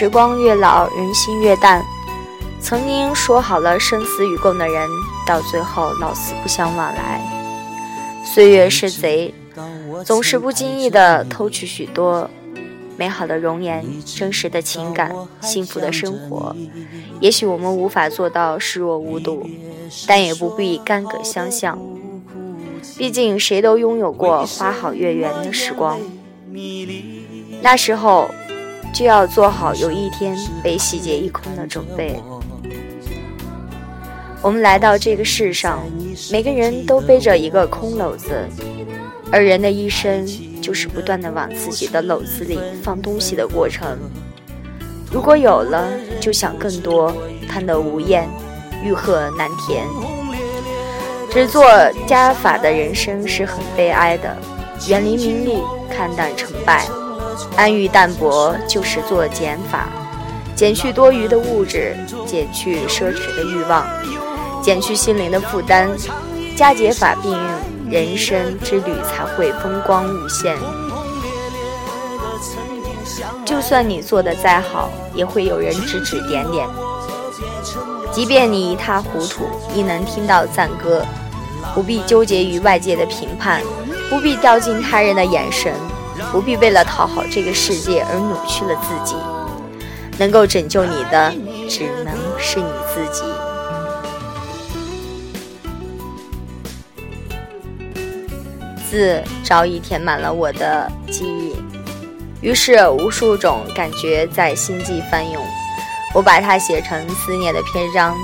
时光越老，人心越淡。曾经说好了生死与共的人，到最后老死不相往来。岁月是贼，总是不经意地偷取许多美好的容颜、真实的情感、幸福的生活。也许我们无法做到视若无睹，但也不必干戈相向。毕竟谁都拥有过花好月圆的时光，那时候就要做好有一天被洗劫一空的准备。我们来到这个世上，每个人都背着一个空篓子，而人的一生就是不断的往自己的篓子里放东西的过程。如果有了，就想更多，贪得无厌，欲壑难填。只做加法的人生是很悲哀的，远离名利，看淡成败，安于淡泊就是做减法，减去多余的物质，减去奢侈的欲望。减去心灵的负担，加减法并用，人生之旅才会风光无限。就算你做的再好，也会有人指指点点。即便你一塌糊涂，亦能听到赞歌。不必纠结于外界的评判，不必掉进他人的眼神，不必为了讨好这个世界而扭曲了自己。能够拯救你的，只能是你自己。字早已填满了我的记忆，于是无数种感觉在心际翻涌。我把它写成思念的篇章，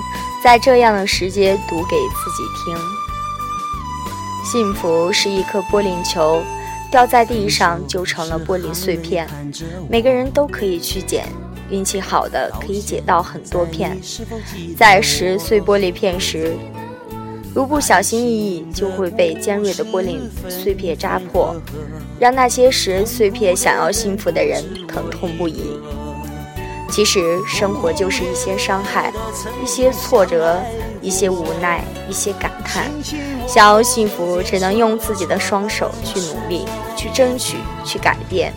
在这样的时节读给自己听。幸福是一颗玻璃球，掉在地上就成了玻璃碎片。每个人都可以去捡，运气好的可以捡到很多片。在拾碎玻璃片时。如不小心翼翼，就会被尖锐的玻璃碎片扎破，让那些拾碎片想要幸福的人疼痛不已。其实，生活就是一些伤害，一些挫折，一些无奈，一些感叹。想要幸福，只能用自己的双手去努力，去争取，去改变。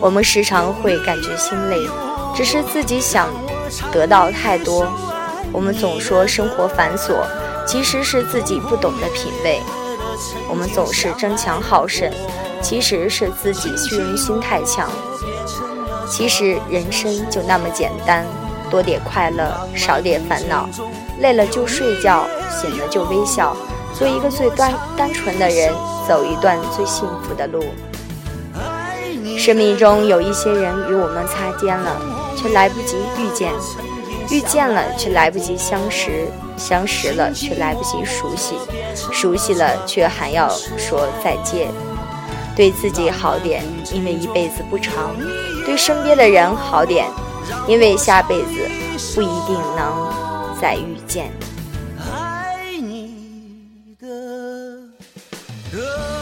我们时常会感觉心累，只是自己想得到太多。我们总说生活繁琐。其实是自己不懂得品味，我们总是争强好胜，其实是自己虚荣心太强。其实人生就那么简单，多点快乐，少点烦恼，累了就睡觉，醒了就微笑，做一个最单单纯的人，走一段最幸福的路。生命中有一些人与我们擦肩了，却来不及遇见。遇见了，却来不及相识；相识了，却来不及熟悉；熟悉了，却还要说再见。对自己好点，因为一辈子不长；对身边的人好点，因为下辈子不一定能再遇见爱你的歌